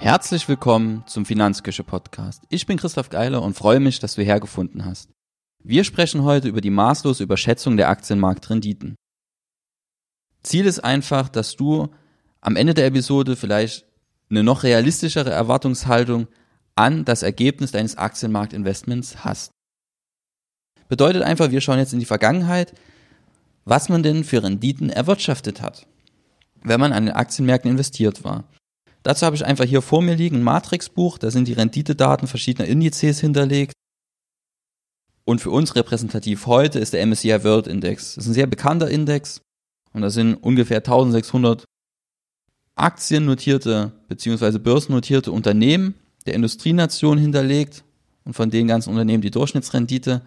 Herzlich willkommen zum Finanzküche Podcast. Ich bin Christoph Geiler und freue mich, dass du hergefunden hast. Wir sprechen heute über die maßlose Überschätzung der Aktienmarktrenditen. Ziel ist einfach, dass du am Ende der Episode vielleicht eine noch realistischere Erwartungshaltung an das Ergebnis deines Aktienmarktinvestments hast. Bedeutet einfach, wir schauen jetzt in die Vergangenheit, was man denn für Renditen erwirtschaftet hat, wenn man an den Aktienmärkten investiert war. Dazu habe ich einfach hier vor mir liegen ein Matrixbuch, da sind die Renditedaten verschiedener Indizes hinterlegt. Und für uns repräsentativ heute ist der MSCI World Index. Das ist ein sehr bekannter Index und da sind ungefähr 1600 aktiennotierte bzw. börsennotierte Unternehmen der Industrienation hinterlegt und von den ganzen Unternehmen die Durchschnittsrendite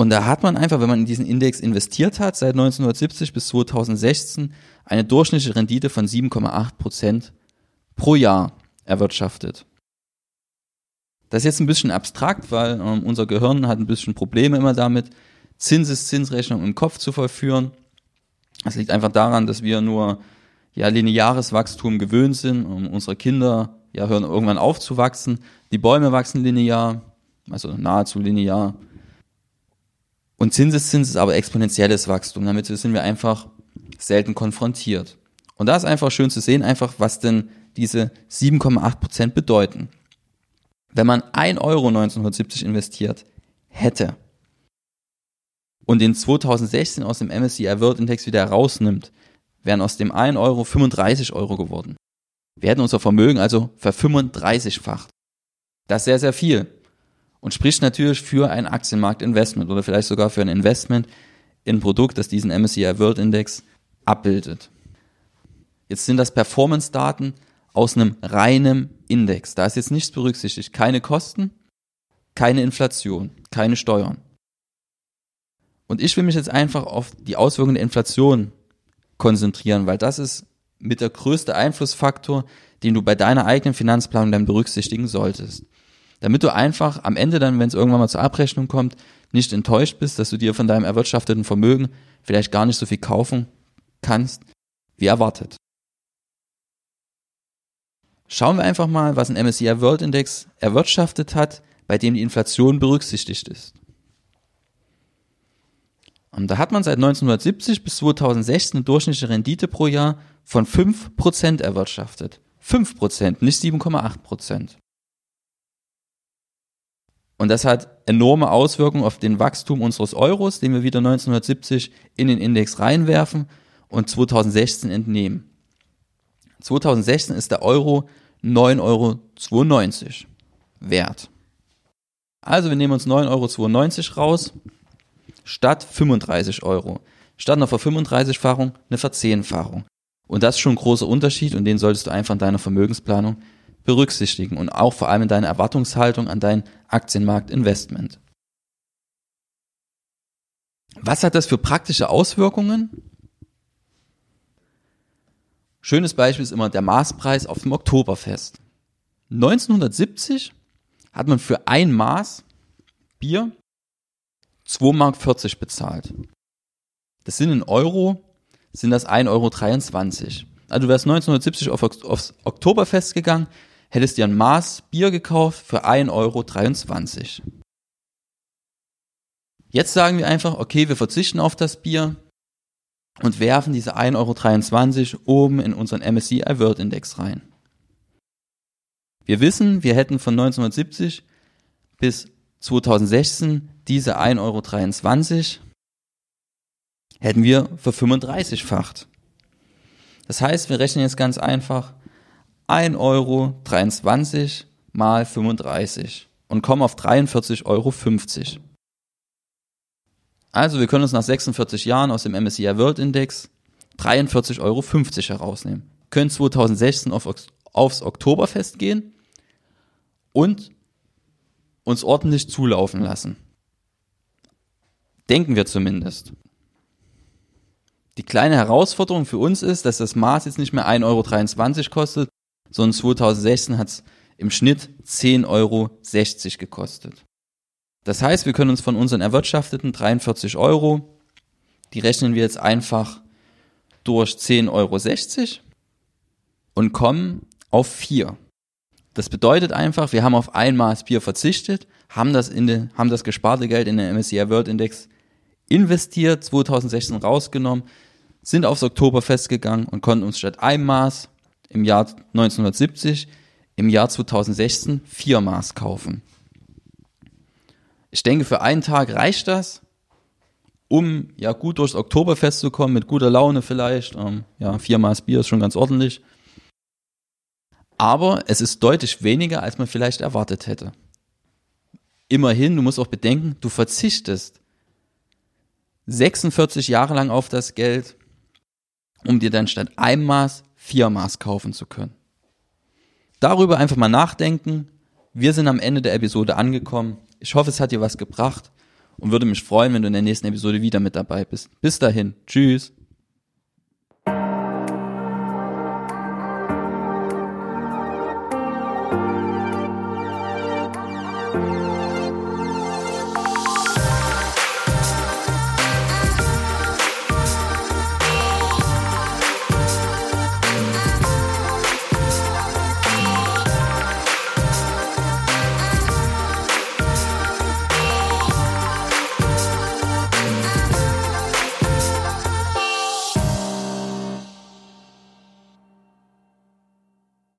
und da hat man einfach, wenn man in diesen Index investiert hat, seit 1970 bis 2016 eine durchschnittliche Rendite von 7,8 Prozent pro Jahr erwirtschaftet. Das ist jetzt ein bisschen abstrakt, weil ähm, unser Gehirn hat ein bisschen Probleme immer damit, Zinseszinsrechnung im Kopf zu vollführen. Das liegt einfach daran, dass wir nur ja, lineares Wachstum gewöhnt sind. Und unsere Kinder ja, hören irgendwann auf zu wachsen. Die Bäume wachsen linear, also nahezu linear. Und Zinseszins ist aber exponentielles Wachstum. Damit sind wir einfach selten konfrontiert. Und da ist einfach schön zu sehen, einfach was denn diese 7,8 Prozent bedeuten. Wenn man 1 Euro 1970 investiert hätte und den 2016 aus dem MSCI World Index wieder herausnimmt, wären aus dem 1 Euro 35 Euro geworden. Wir hätten unser Vermögen also ver35-facht. Das ist sehr, sehr viel und spricht natürlich für ein Aktienmarktinvestment oder vielleicht sogar für ein Investment in ein Produkt, das diesen MSCI World Index abbildet. Jetzt sind das Performance-Daten aus einem reinen Index. Da ist jetzt nichts berücksichtigt. Keine Kosten, keine Inflation, keine Steuern. Und ich will mich jetzt einfach auf die Auswirkungen der Inflation konzentrieren, weil das ist mit der größte Einflussfaktor, den du bei deiner eigenen Finanzplanung dann berücksichtigen solltest damit du einfach am Ende dann, wenn es irgendwann mal zur Abrechnung kommt, nicht enttäuscht bist, dass du dir von deinem erwirtschafteten Vermögen vielleicht gar nicht so viel kaufen kannst, wie erwartet. Schauen wir einfach mal, was ein MSCI World Index erwirtschaftet hat, bei dem die Inflation berücksichtigt ist. Und da hat man seit 1970 bis 2016 eine durchschnittliche Rendite pro Jahr von 5% erwirtschaftet. 5%, nicht 7,8%. Und das hat enorme Auswirkungen auf den Wachstum unseres Euros, den wir wieder 1970 in den Index reinwerfen und 2016 entnehmen. 2016 ist der Euro 9,92 Euro wert. Also wir nehmen uns 9,92 Euro raus statt 35 Euro. Statt einer Ver-35-Fachung eine Verzehnfachung. Und das ist schon ein großer Unterschied und den solltest du einfach in deiner Vermögensplanung berücksichtigen und auch vor allem in deiner Erwartungshaltung an dein Aktienmarktinvestment. Was hat das für praktische Auswirkungen? Schönes Beispiel ist immer der Maßpreis auf dem Oktoberfest. 1970 hat man für ein Maß Bier 2,40 Mark bezahlt. Das sind in Euro, sind das 1,23 Euro. Also du wärst 1970 auf, aufs Oktoberfest gegangen, hättest dir ein Maß Bier gekauft für 1,23 Euro. Jetzt sagen wir einfach, okay, wir verzichten auf das Bier und werfen diese 1,23 Euro oben in unseren MSCI World Index rein. Wir wissen, wir hätten von 1970 bis 2016 diese 1,23 Euro hätten wir für 35-facht. Das heißt, wir rechnen jetzt ganz einfach 1,23 Euro mal 35 und kommen auf 43,50 Euro. Also wir können uns nach 46 Jahren aus dem MSCI World Index 43,50 Euro herausnehmen. Können 2016 auf, aufs Oktoberfest gehen und uns ordentlich zulaufen lassen. Denken wir zumindest. Die kleine Herausforderung für uns ist, dass das Maß jetzt nicht mehr 1,23 Euro kostet, sondern 2016 hat es im Schnitt 10,60 Euro gekostet. Das heißt, wir können uns von unseren erwirtschafteten 43 Euro, die rechnen wir jetzt einfach durch 10,60 Euro und kommen auf vier. Das bedeutet einfach, wir haben auf ein Maß Bier verzichtet, haben das, in den, haben das gesparte Geld in den MSCI World Index investiert, 2016 rausgenommen, sind aufs Oktoberfest gegangen und konnten uns statt einem Maß im Jahr 1970 im Jahr 2016 vier Maß kaufen. Ich denke, für einen Tag reicht das, um ja gut durchs Oktoberfest zu kommen, mit guter Laune vielleicht. Ähm, ja, vier Maß Bier ist schon ganz ordentlich. Aber es ist deutlich weniger, als man vielleicht erwartet hätte. Immerhin, du musst auch bedenken, du verzichtest 46 Jahre lang auf das Geld, um dir dann statt einem Maß vier Maß kaufen zu können. Darüber einfach mal nachdenken. Wir sind am Ende der Episode angekommen. Ich hoffe, es hat dir was gebracht und würde mich freuen, wenn du in der nächsten Episode wieder mit dabei bist. Bis dahin. Tschüss.